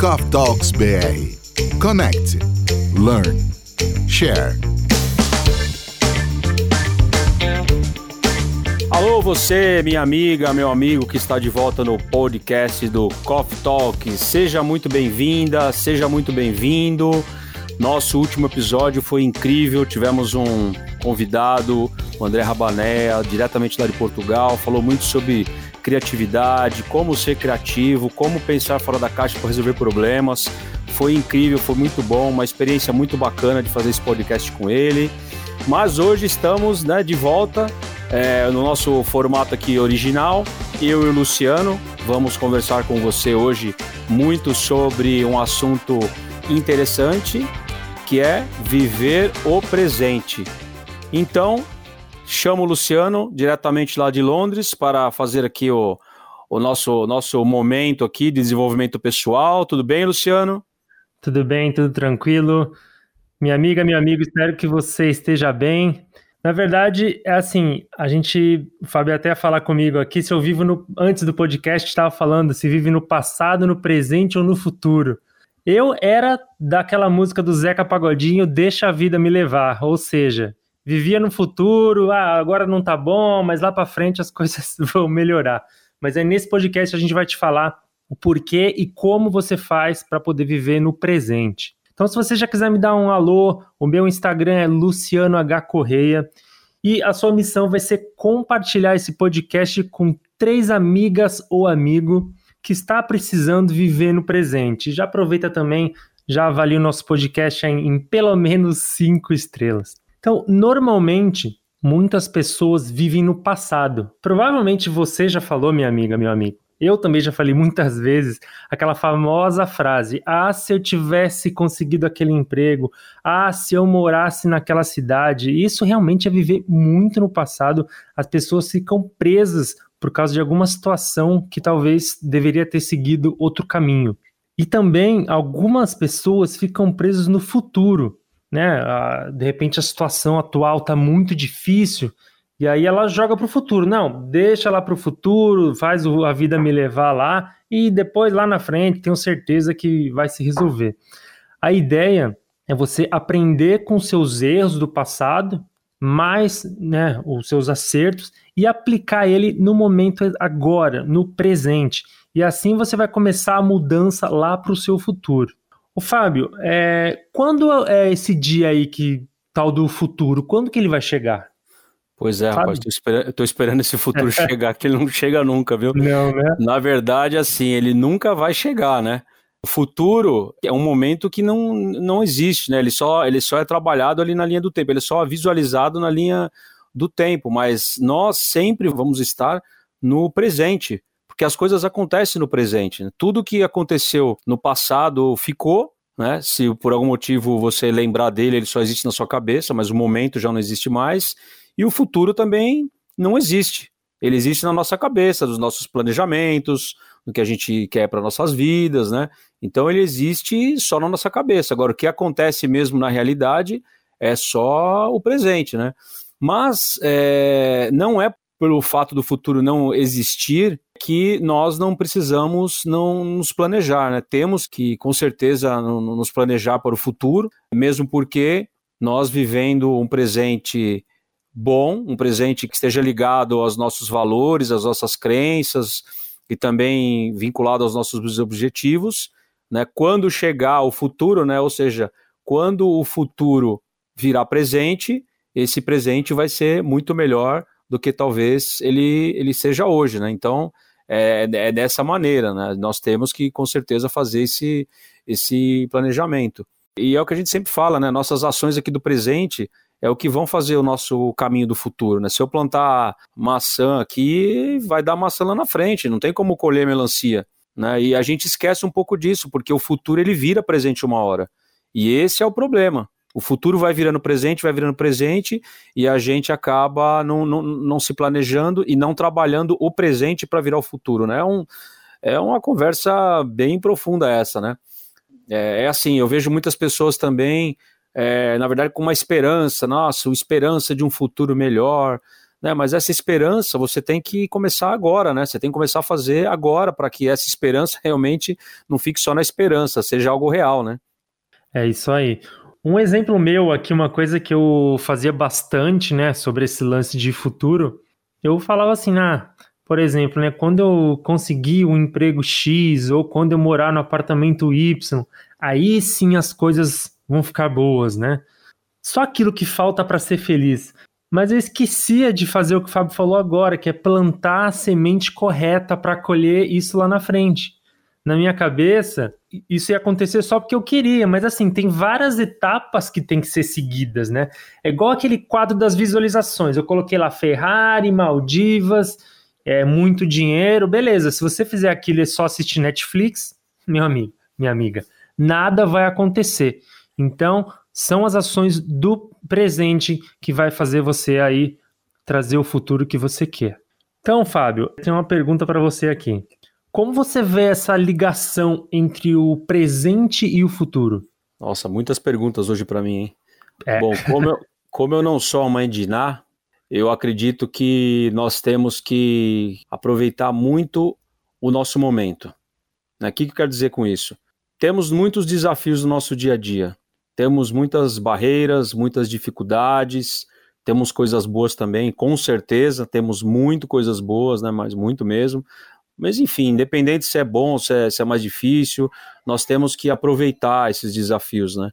Coffee Talks BR. Connect, learn, share. Alô, você, minha amiga, meu amigo que está de volta no podcast do Coffee Talk. Seja muito bem-vinda, seja muito bem-vindo. Nosso último episódio foi incrível. Tivemos um convidado, o André Rabané, diretamente lá de Portugal, falou muito sobre criatividade, como ser criativo, como pensar fora da caixa para resolver problemas. Foi incrível, foi muito bom, uma experiência muito bacana de fazer esse podcast com ele. Mas hoje estamos né, de volta é, no nosso formato aqui original. Eu e o Luciano vamos conversar com você hoje muito sobre um assunto interessante que é viver o presente. Então, chamo o Luciano diretamente lá de Londres para fazer aqui o, o nosso, nosso momento aqui de desenvolvimento pessoal. Tudo bem, Luciano? Tudo bem, tudo tranquilo. Minha amiga, meu amigo, espero que você esteja bem. Na verdade, é assim, a gente, o Fábio até falar comigo aqui, se eu vivo no, antes do podcast, estava falando se vive no passado, no presente ou no futuro. Eu era daquela música do Zeca Pagodinho, Deixa a Vida Me Levar, ou seja, vivia no futuro, ah, agora não tá bom, mas lá para frente as coisas vão melhorar. Mas aí nesse podcast a gente vai te falar o porquê e como você faz para poder viver no presente. Então, se você já quiser me dar um alô, o meu Instagram é Luciano H. Correia. E a sua missão vai ser compartilhar esse podcast com três amigas ou amigo que está precisando viver no presente. Já aproveita também, já avalia o nosso podcast em, em pelo menos cinco estrelas. Então, normalmente, muitas pessoas vivem no passado. Provavelmente você já falou, minha amiga, meu amigo. Eu também já falei muitas vezes aquela famosa frase: Ah, se eu tivesse conseguido aquele emprego, ah, se eu morasse naquela cidade. Isso realmente é viver muito no passado. As pessoas ficam presas por causa de alguma situação que talvez deveria ter seguido outro caminho. E também algumas pessoas ficam presas no futuro né? de repente a situação atual está muito difícil e aí ela joga para o futuro. Não, deixa lá para o futuro, faz a vida me levar lá e depois lá na frente tenho certeza que vai se resolver. A ideia é você aprender com seus erros do passado, mais né, os seus acertos e aplicar ele no momento agora, no presente. E assim você vai começar a mudança lá para o seu futuro. O Fábio, é, quando é esse dia aí que tal do futuro? Quando que ele vai chegar? Pois é, Sabe? rapaz, tô esperando, tô esperando esse futuro chegar, que ele não chega nunca, viu? Não, né? Na verdade, assim, ele nunca vai chegar, né? O futuro é um momento que não, não existe, né? Ele só, ele só é trabalhado ali na linha do tempo, ele é só visualizado na linha do tempo, mas nós sempre vamos estar no presente porque as coisas acontecem no presente. Né? Tudo que aconteceu no passado ficou, né? Se por algum motivo você lembrar dele, ele só existe na sua cabeça, mas o momento já não existe mais. E o futuro também não existe. Ele existe na nossa cabeça, dos nossos planejamentos, do que a gente quer para nossas vidas, né? Então ele existe só na nossa cabeça. Agora, o que acontece mesmo na realidade é só o presente, né? Mas é, não é pelo fato do futuro não existir que nós não precisamos não nos planejar, né? Temos que, com certeza, nos planejar para o futuro, mesmo porque nós vivendo um presente bom, um presente que esteja ligado aos nossos valores, às nossas crenças e também vinculado aos nossos objetivos, né? Quando chegar o futuro, né? Ou seja, quando o futuro virar presente, esse presente vai ser muito melhor do que talvez ele, ele seja hoje, né? Então, é, é dessa maneira, né? Nós temos que, com certeza, fazer esse, esse planejamento. E é o que a gente sempre fala, né? Nossas ações aqui do presente é o que vão fazer o nosso caminho do futuro, né? Se eu plantar maçã aqui, vai dar maçã lá na frente, não tem como colher melancia, né? E a gente esquece um pouco disso, porque o futuro ele vira presente uma hora. E esse é o problema. O futuro vai virando presente, vai virando presente, e a gente acaba não, não, não se planejando e não trabalhando o presente para virar o futuro, né? É, um, é uma conversa bem profunda essa, né? É, é assim, eu vejo muitas pessoas também, é, na verdade, com uma esperança, nossa, esperança de um futuro melhor, né? Mas essa esperança você tem que começar agora, né? Você tem que começar a fazer agora para que essa esperança realmente não fique só na esperança, seja algo real, né? É isso aí. Um exemplo meu aqui, uma coisa que eu fazia bastante, né, sobre esse lance de futuro, eu falava assim, ah, por exemplo, né, quando eu conseguir um emprego X ou quando eu morar no apartamento Y, aí sim as coisas vão ficar boas, né? Só aquilo que falta para ser feliz. Mas eu esquecia de fazer o que o Fábio falou agora, que é plantar a semente correta para colher isso lá na frente. Na minha cabeça, isso ia acontecer só porque eu queria, mas assim, tem várias etapas que tem que ser seguidas, né? É igual aquele quadro das visualizações. Eu coloquei lá Ferrari, Maldivas, é muito dinheiro, beleza. Se você fizer aquilo e só assistir Netflix, meu amigo, minha amiga, nada vai acontecer. Então, são as ações do presente que vai fazer você aí trazer o futuro que você quer. Então, Fábio, tem uma pergunta para você aqui. Como você vê essa ligação entre o presente e o futuro? Nossa, muitas perguntas hoje para mim, hein? É. Bom, como eu, como eu não sou a mãe de Iná, eu acredito que nós temos que aproveitar muito o nosso momento. Né? O que, que eu quero dizer com isso? Temos muitos desafios no nosso dia a dia. Temos muitas barreiras, muitas dificuldades, temos coisas boas também, com certeza, temos muito coisas boas, né, mas muito mesmo. Mas enfim, independente se é bom, se é, se é mais difícil, nós temos que aproveitar esses desafios, né?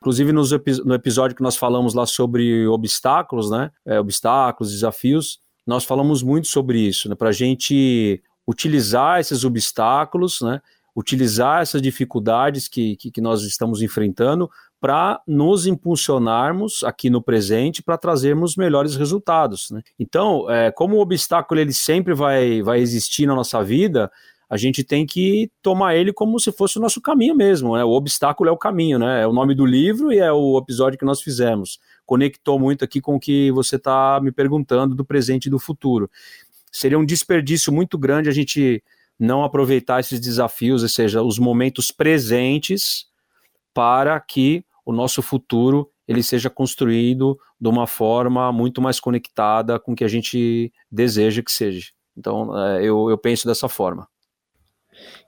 Inclusive nos, no episódio que nós falamos lá sobre obstáculos, né? É, obstáculos, desafios, nós falamos muito sobre isso, né? Para a gente utilizar esses obstáculos, né? Utilizar essas dificuldades que, que, que nós estamos enfrentando para nos impulsionarmos aqui no presente para trazermos melhores resultados. Né? Então, é, como o obstáculo ele sempre vai, vai existir na nossa vida, a gente tem que tomar ele como se fosse o nosso caminho mesmo. Né? O obstáculo é o caminho, né? é o nome do livro e é o episódio que nós fizemos. Conectou muito aqui com o que você está me perguntando do presente e do futuro. Seria um desperdício muito grande a gente não aproveitar esses desafios, ou seja, os momentos presentes, para que o nosso futuro ele seja construído de uma forma muito mais conectada com o que a gente deseja que seja. Então, é, eu, eu penso dessa forma.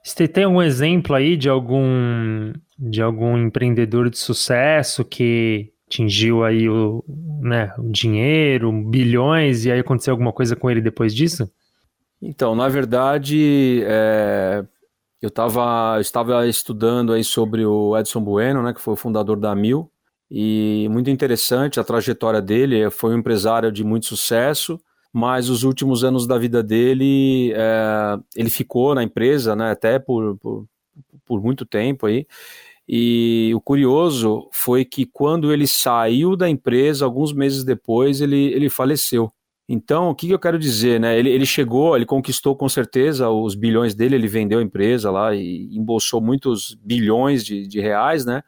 Você tem algum exemplo aí de algum de algum empreendedor de sucesso que atingiu aí o, né, o dinheiro, bilhões, e aí aconteceu alguma coisa com ele depois disso? Então, na verdade, é, eu, tava, eu estava estudando aí sobre o Edson Bueno, né, que foi o fundador da Mil, e muito interessante a trajetória dele. Foi um empresário de muito sucesso, mas os últimos anos da vida dele, é, ele ficou na empresa, né, até por, por, por muito tempo aí. E o curioso foi que quando ele saiu da empresa, alguns meses depois, ele, ele faleceu. Então, o que, eu quero dizer, né? Ele, ele chegou, ele conquistou com certeza os bilhões dele, ele vendeu a empresa lá e embolsou muitos bilhões de, de reais, né?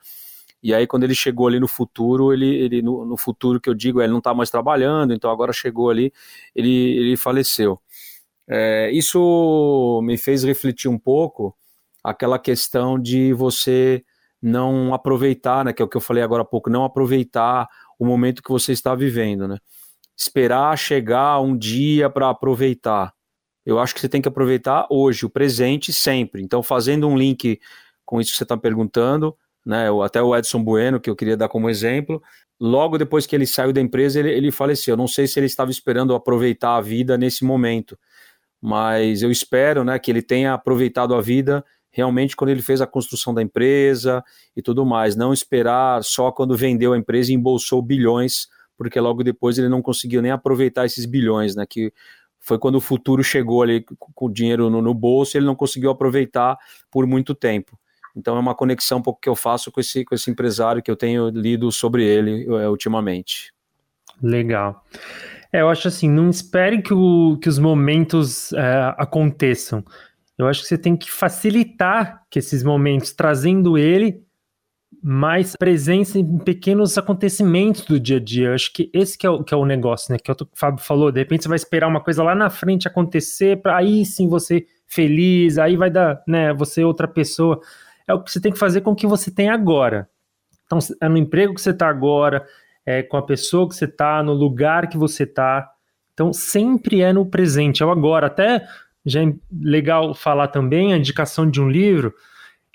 E aí, quando ele chegou ali no futuro, ele, ele no, no futuro que eu digo, ele não está mais trabalhando, então agora chegou ali, ele, ele faleceu. É, isso me fez refletir um pouco aquela questão de você não aproveitar, né? Que é o que eu falei agora há pouco, não aproveitar o momento que você está vivendo, né? Esperar chegar um dia para aproveitar. Eu acho que você tem que aproveitar hoje, o presente sempre. Então, fazendo um link com isso que você está perguntando, né, até o Edson Bueno, que eu queria dar como exemplo, logo depois que ele saiu da empresa, ele, ele faleceu. Não sei se ele estava esperando aproveitar a vida nesse momento, mas eu espero né, que ele tenha aproveitado a vida realmente quando ele fez a construção da empresa e tudo mais. Não esperar só quando vendeu a empresa e embolsou bilhões porque logo depois ele não conseguiu nem aproveitar esses bilhões, né? Que foi quando o futuro chegou ali com o dinheiro no, no bolso, ele não conseguiu aproveitar por muito tempo. Então é uma conexão um pouco que eu faço com esse, com esse empresário que eu tenho lido sobre ele é, ultimamente. Legal. É, eu acho assim, não espere que, o, que os momentos é, aconteçam. Eu acho que você tem que facilitar que esses momentos, trazendo ele mais presença em pequenos acontecimentos do dia a dia. Eu acho que esse que é o, que é o negócio, né? Que é o Fábio falou, de repente você vai esperar uma coisa lá na frente acontecer, para aí sim você feliz, aí vai dar, né, você outra pessoa. É o que você tem que fazer com o que você tem agora. Então, é no emprego que você está agora, é com a pessoa que você está, no lugar que você está. Então, sempre é no presente, é o agora. Até já é legal falar também a indicação de um livro.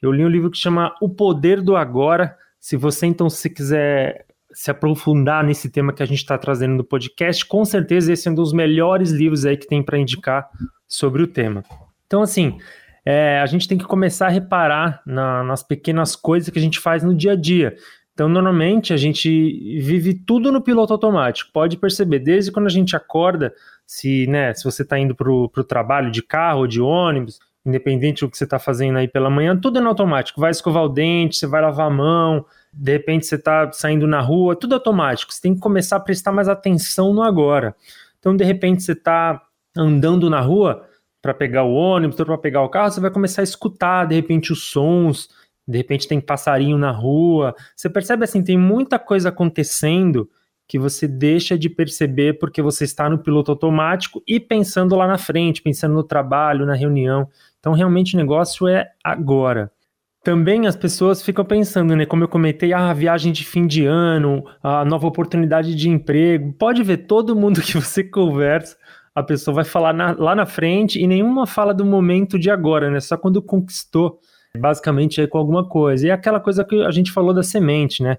Eu li um livro que chama O Poder do Agora. Se você, então, se quiser se aprofundar nesse tema que a gente está trazendo no podcast, com certeza esse é um dos melhores livros aí que tem para indicar sobre o tema. Então, assim, é, a gente tem que começar a reparar na, nas pequenas coisas que a gente faz no dia a dia. Então, normalmente, a gente vive tudo no piloto automático. Pode perceber, desde quando a gente acorda, se, né, se você está indo para o trabalho de carro ou de ônibus, independente do que você está fazendo aí pela manhã, tudo é no automático. Vai escovar o dente, você vai lavar a mão, de repente você está saindo na rua, tudo automático. Você tem que começar a prestar mais atenção no agora. Então, de repente, você está andando na rua para pegar o ônibus ou para pegar o carro, você vai começar a escutar, de repente, os sons de repente tem passarinho na rua. Você percebe assim, tem muita coisa acontecendo que você deixa de perceber porque você está no piloto automático e pensando lá na frente, pensando no trabalho, na reunião. Então, realmente o negócio é agora. Também as pessoas ficam pensando, né? Como eu comentei, ah, viagem de fim de ano, a nova oportunidade de emprego. Pode ver todo mundo que você conversa, a pessoa vai falar na, lá na frente e nenhuma fala do momento de agora, né? Só quando conquistou basicamente aí com alguma coisa. E é aquela coisa que a gente falou da semente, né?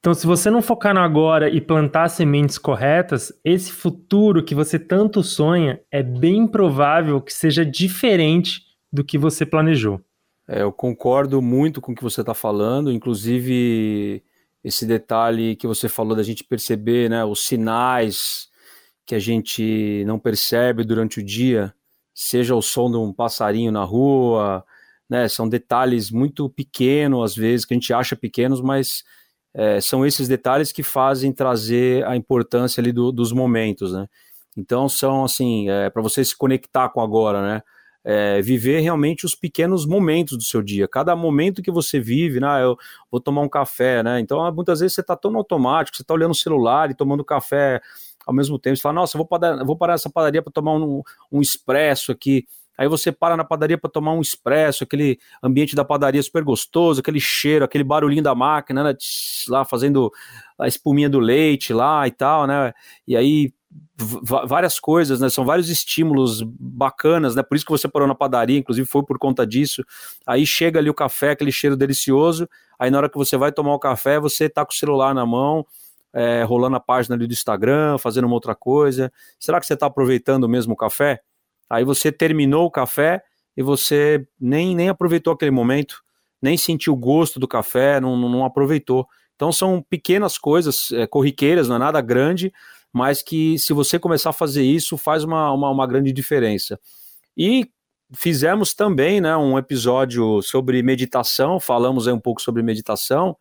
Então, se você não focar no agora e plantar sementes corretas, esse futuro que você tanto sonha é bem provável que seja diferente do que você planejou. É, eu concordo muito com o que você está falando, inclusive esse detalhe que você falou da gente perceber, né, os sinais que a gente não percebe durante o dia, seja o som de um passarinho na rua, né? São detalhes muito pequenos, às vezes, que a gente acha pequenos, mas é, são esses detalhes que fazem trazer a importância ali do, dos momentos, né? Então são assim, é, para você se conectar com agora, né? É, viver realmente os pequenos momentos do seu dia. Cada momento que você vive, né? Eu vou tomar um café, né? Então muitas vezes você está tão automático, você está olhando o celular e tomando café ao mesmo tempo. Você fala, nossa, vou parar, vou parar nessa padaria para tomar um, um expresso aqui. Aí você para na padaria para tomar um expresso, aquele ambiente da padaria super gostoso, aquele cheiro, aquele barulhinho da máquina, né, lá fazendo a espuminha do leite lá e tal, né? E aí várias coisas, né? São vários estímulos bacanas, né? Por isso que você parou na padaria, inclusive foi por conta disso. Aí chega ali o café, aquele cheiro delicioso. Aí na hora que você vai tomar o café, você tá com o celular na mão, é, rolando a página ali do Instagram, fazendo uma outra coisa. Será que você está aproveitando mesmo o café? Aí você terminou o café e você nem, nem aproveitou aquele momento, nem sentiu o gosto do café, não, não aproveitou. Então são pequenas coisas, é, corriqueiras, não é nada grande, mas que se você começar a fazer isso, faz uma, uma, uma grande diferença. E fizemos também né, um episódio sobre meditação, falamos um pouco sobre meditação.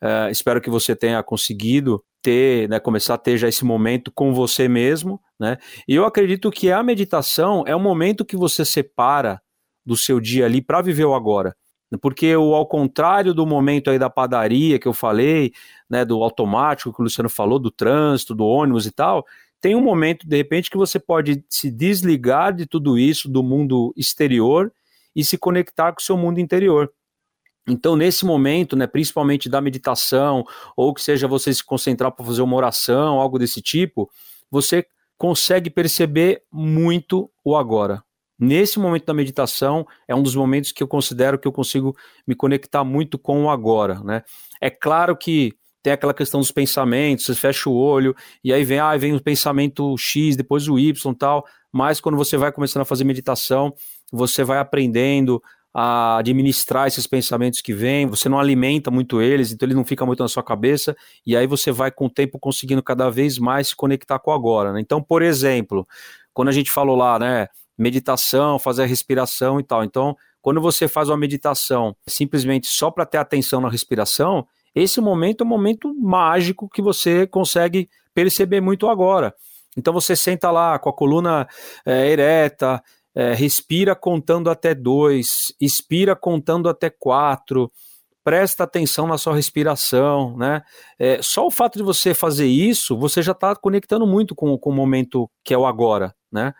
É, espero que você tenha conseguido ter, né, começar a ter já esse momento com você mesmo, né? E eu acredito que a meditação é o momento que você separa do seu dia ali para viver o agora. Porque o ao contrário do momento aí da padaria que eu falei, né, do automático que o Luciano falou, do trânsito, do ônibus e tal, tem um momento de repente que você pode se desligar de tudo isso, do mundo exterior e se conectar com o seu mundo interior. Então, nesse momento, né, principalmente da meditação, ou que seja você se concentrar para fazer uma oração, algo desse tipo, você consegue perceber muito o agora. Nesse momento da meditação, é um dos momentos que eu considero que eu consigo me conectar muito com o agora. Né? É claro que tem aquela questão dos pensamentos, você fecha o olho, e aí vem, ah, vem o pensamento X, depois o Y tal, mas quando você vai começando a fazer meditação, você vai aprendendo a administrar esses pensamentos que vêm, você não alimenta muito eles, então ele não fica muito na sua cabeça, e aí você vai com o tempo conseguindo cada vez mais se conectar com o agora. Né? Então, por exemplo, quando a gente falou lá, né, meditação, fazer a respiração e tal. Então, quando você faz uma meditação simplesmente só para ter atenção na respiração, esse momento é um momento mágico que você consegue perceber muito agora. Então você senta lá com a coluna é, ereta, é, respira contando até dois, expira contando até quatro, presta atenção na sua respiração, né? É, só o fato de você fazer isso, você já está conectando muito com, com o momento que é o agora, né?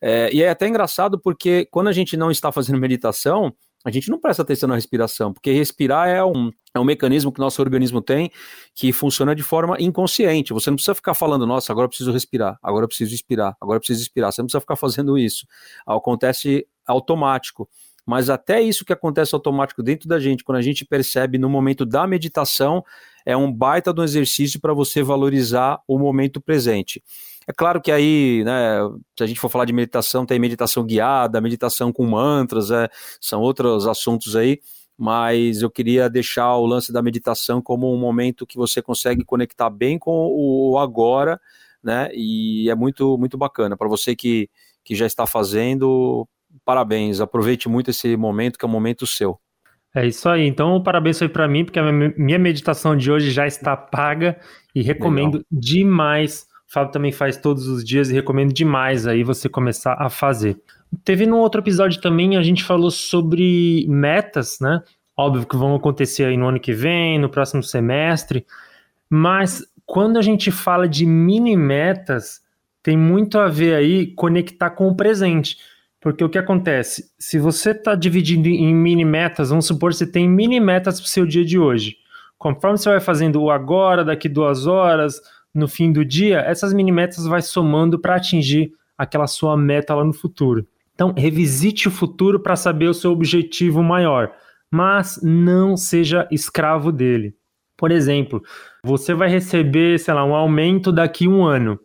É, e é até engraçado porque quando a gente não está fazendo meditação, a gente não presta atenção na respiração, porque respirar é um, é um mecanismo que nosso organismo tem que funciona de forma inconsciente. Você não precisa ficar falando, nossa, agora eu preciso respirar, agora eu preciso expirar, agora eu preciso expirar. Você não precisa ficar fazendo isso. Acontece automático. Mas até isso que acontece automático dentro da gente, quando a gente percebe no momento da meditação, é um baita do exercício para você valorizar o momento presente. É claro que aí, né, se a gente for falar de meditação, tem meditação guiada, meditação com mantras, é, são outros assuntos aí, mas eu queria deixar o lance da meditação como um momento que você consegue conectar bem com o agora, né, e é muito, muito bacana. Para você que, que já está fazendo, parabéns, aproveite muito esse momento, que é um momento seu. É isso aí. Então, parabéns foi para mim, porque a minha meditação de hoje já está paga e recomendo Legal. demais. Fábio também faz todos os dias e recomendo demais aí você começar a fazer. Teve num outro episódio também, a gente falou sobre metas, né? Óbvio que vão acontecer aí no ano que vem, no próximo semestre, mas quando a gente fala de mini metas, tem muito a ver aí conectar com o presente. Porque o que acontece? Se você está dividindo em mini metas, vamos supor que você tem mini metas para o seu dia de hoje. Conforme você vai fazendo o agora, daqui duas horas, no fim do dia, essas mini metas vai somando para atingir aquela sua meta lá no futuro. Então, revisite o futuro para saber o seu objetivo maior, mas não seja escravo dele. Por exemplo, você vai receber, sei lá, um aumento daqui um ano.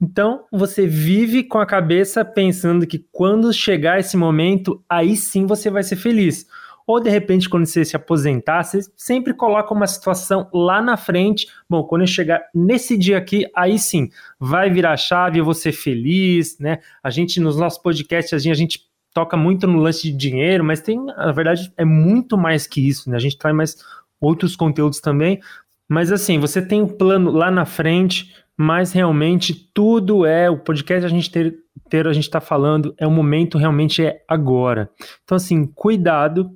Então, você vive com a cabeça pensando que quando chegar esse momento, aí sim você vai ser feliz. Ou de repente, quando você se aposentar, você sempre coloca uma situação lá na frente. Bom, quando eu chegar nesse dia aqui, aí sim vai virar a chave, eu vou ser feliz, né? A gente, nos nossos podcasts, a gente, a gente toca muito no lance de dinheiro, mas tem, na verdade, é muito mais que isso, né? A gente traz mais outros conteúdos também. Mas assim, você tem um plano lá na frente, mas realmente tudo é o podcast a gente ter, ter a gente está falando é o momento realmente é agora. Então assim, cuidado,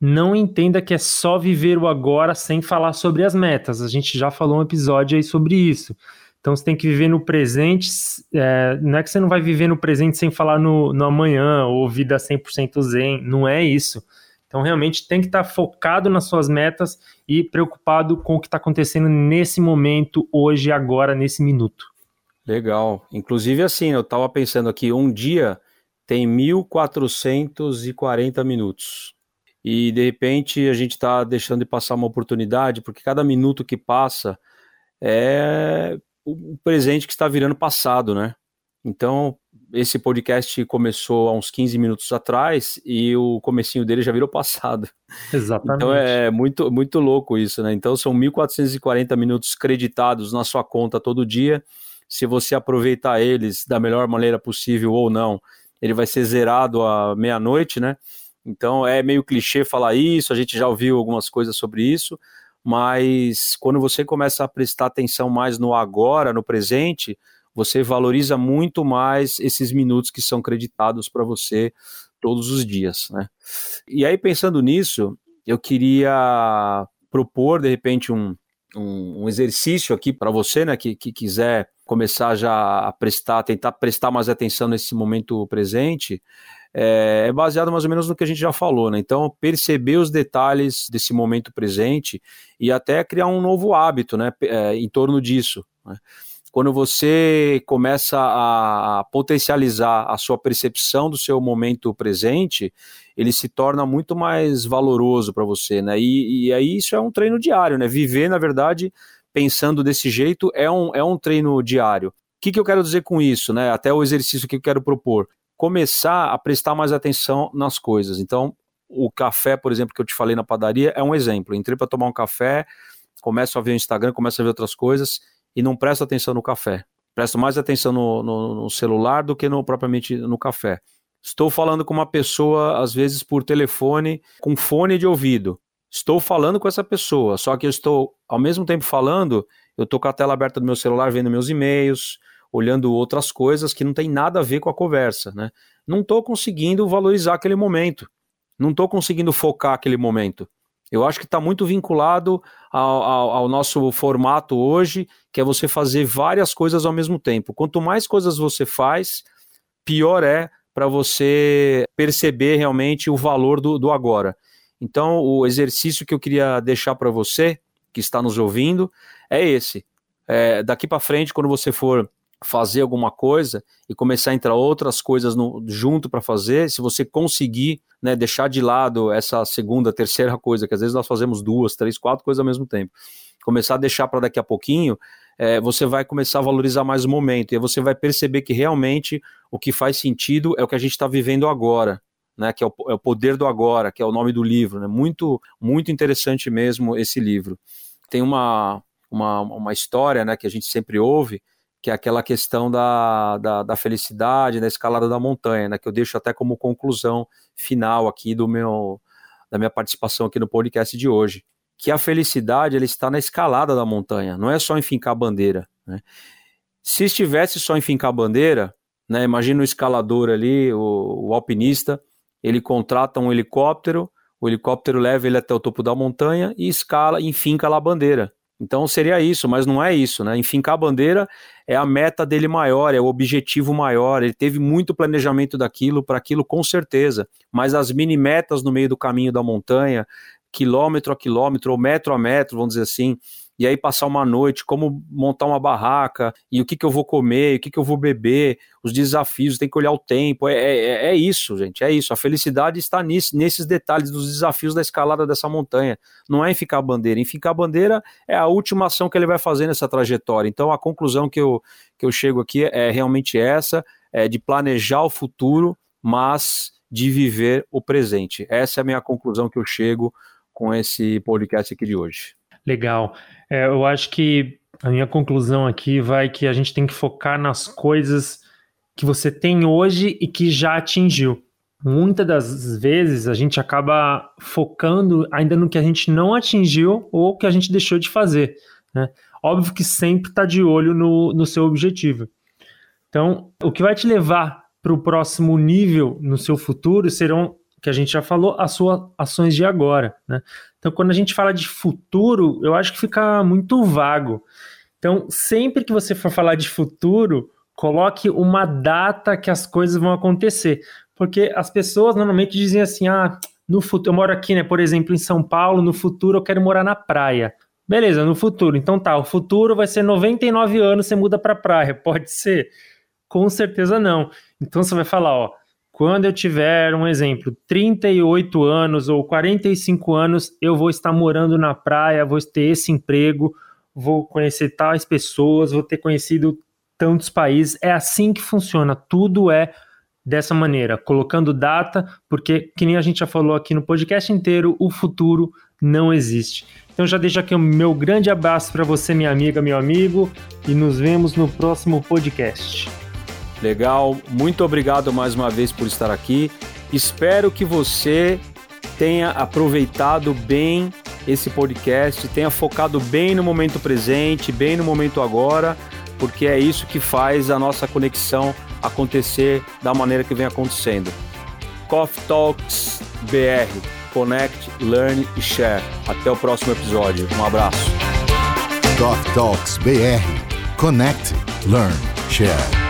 não entenda que é só viver o agora sem falar sobre as metas. A gente já falou um episódio aí sobre isso. Então você tem que viver no presente. É, não é que você não vai viver no presente sem falar no, no amanhã ou vida 100% zen. Não é isso. Então, realmente tem que estar focado nas suas metas e preocupado com o que está acontecendo nesse momento, hoje, agora, nesse minuto. Legal. Inclusive, assim, eu estava pensando aqui, um dia tem 1.440 minutos. E, de repente, a gente está deixando de passar uma oportunidade, porque cada minuto que passa é o presente que está virando passado, né? Então, esse podcast começou há uns 15 minutos atrás e o comecinho dele já virou passado. Exatamente. Então é muito, muito louco isso, né? Então são 1.440 minutos creditados na sua conta todo dia. Se você aproveitar eles da melhor maneira possível ou não, ele vai ser zerado à meia-noite, né? Então é meio clichê falar isso, a gente já ouviu algumas coisas sobre isso, mas quando você começa a prestar atenção mais no agora, no presente, você valoriza muito mais esses minutos que são creditados para você todos os dias, né? E aí pensando nisso, eu queria propor de repente um, um, um exercício aqui para você, né, que, que quiser começar já a prestar, tentar prestar mais atenção nesse momento presente, é, é, baseado mais ou menos no que a gente já falou, né? Então, perceber os detalhes desse momento presente e até criar um novo hábito, né, é, em torno disso. Né? quando você começa a potencializar a sua percepção do seu momento presente, ele se torna muito mais valoroso para você, né? E, e, aí isso é um treino diário, né? Viver, na verdade, pensando desse jeito é um, é um treino diário. O que, que eu quero dizer com isso, né? Até o exercício que eu quero propor. Começar a prestar mais atenção nas coisas. Então, o café, por exemplo, que eu te falei na padaria, é um exemplo. entrei para tomar um café, começo a ver o Instagram, começo a ver outras coisas e não presto atenção no café. Presto mais atenção no, no, no celular do que no, propriamente no café. Estou falando com uma pessoa, às vezes por telefone, com fone de ouvido. Estou falando com essa pessoa, só que eu estou, ao mesmo tempo falando, eu estou com a tela aberta do meu celular, vendo meus e-mails, olhando outras coisas que não tem nada a ver com a conversa, né? Não estou conseguindo valorizar aquele momento. Não estou conseguindo focar aquele momento. Eu acho que está muito vinculado ao, ao, ao, nosso formato hoje, que é você fazer várias coisas ao mesmo tempo. Quanto mais coisas você faz, pior é para você perceber realmente o valor do, do agora. Então, o exercício que eu queria deixar para você, que está nos ouvindo, é esse. É, daqui para frente, quando você for fazer alguma coisa e começar a entrar outras coisas no, junto para fazer, se você conseguir né, deixar de lado essa segunda, terceira coisa, que às vezes nós fazemos duas, três, quatro coisas ao mesmo tempo, começar a deixar para daqui a pouquinho, é, você vai começar a valorizar mais o momento e você vai perceber que realmente o que faz sentido é o que a gente está vivendo agora. Né, que é o, é o, poder do agora, que é o nome do livro, né, muito muito interessante mesmo esse livro. Tem uma, uma, uma história, né, que a gente sempre ouve, que é aquela questão da, da, da, felicidade, da escalada da montanha, né, que eu deixo até como conclusão final aqui do meu, da minha participação aqui no podcast de hoje, que a felicidade ela está na escalada da montanha, não é só em fincar a bandeira. Né? Se estivesse só em fincar a bandeira, né, imagina o escalador ali, o, o alpinista, ele contrata um helicóptero, o helicóptero leva ele até o topo da montanha e escala e finca lá a bandeira. Então seria isso, mas não é isso, né? Enfincar a bandeira é a meta dele maior, é o objetivo maior. Ele teve muito planejamento daquilo, para aquilo com certeza. Mas as mini metas no meio do caminho da montanha, quilômetro a quilômetro, ou metro a metro, vamos dizer assim, e aí passar uma noite, como montar uma barraca, e o que, que eu vou comer, o que, que eu vou beber, os desafios, tem que olhar o tempo, é, é, é isso, gente, é isso. A felicidade está nisso, nesses detalhes dos desafios da escalada dessa montanha. Não é em ficar a bandeira, em ficar a bandeira é a última ação que ele vai fazer nessa trajetória. Então a conclusão que eu, que eu chego aqui é realmente essa, é de planejar o futuro, mas de viver o presente. Essa é a minha conclusão que eu chego com esse podcast aqui de hoje. Legal. É, eu acho que a minha conclusão aqui vai que a gente tem que focar nas coisas que você tem hoje e que já atingiu. Muitas das vezes a gente acaba focando ainda no que a gente não atingiu ou que a gente deixou de fazer. Né? Óbvio que sempre está de olho no, no seu objetivo. Então, o que vai te levar para o próximo nível no seu futuro serão que a gente já falou, as suas ações de agora, né? Então, quando a gente fala de futuro, eu acho que fica muito vago. Então, sempre que você for falar de futuro, coloque uma data que as coisas vão acontecer, porque as pessoas normalmente dizem assim: "Ah, no futuro, eu moro aqui, né, por exemplo, em São Paulo, no futuro eu quero morar na praia". Beleza, no futuro. Então tá, o futuro vai ser 99 anos, você muda para praia. Pode ser? Com certeza não. Então você vai falar, ó, quando eu tiver, um exemplo, 38 anos ou 45 anos, eu vou estar morando na praia, vou ter esse emprego, vou conhecer tais pessoas, vou ter conhecido tantos países. É assim que funciona, tudo é dessa maneira, colocando data, porque, que nem a gente já falou aqui no podcast inteiro, o futuro não existe. Então já deixo aqui o meu grande abraço para você, minha amiga, meu amigo, e nos vemos no próximo podcast. Legal, muito obrigado mais uma vez por estar aqui. Espero que você tenha aproveitado bem esse podcast, tenha focado bem no momento presente, bem no momento agora, porque é isso que faz a nossa conexão acontecer da maneira que vem acontecendo. Coffee Talks BR. Connect, Learn e Share. Até o próximo episódio. Um abraço. Coffee Talks BR. Connect, Learn, Share.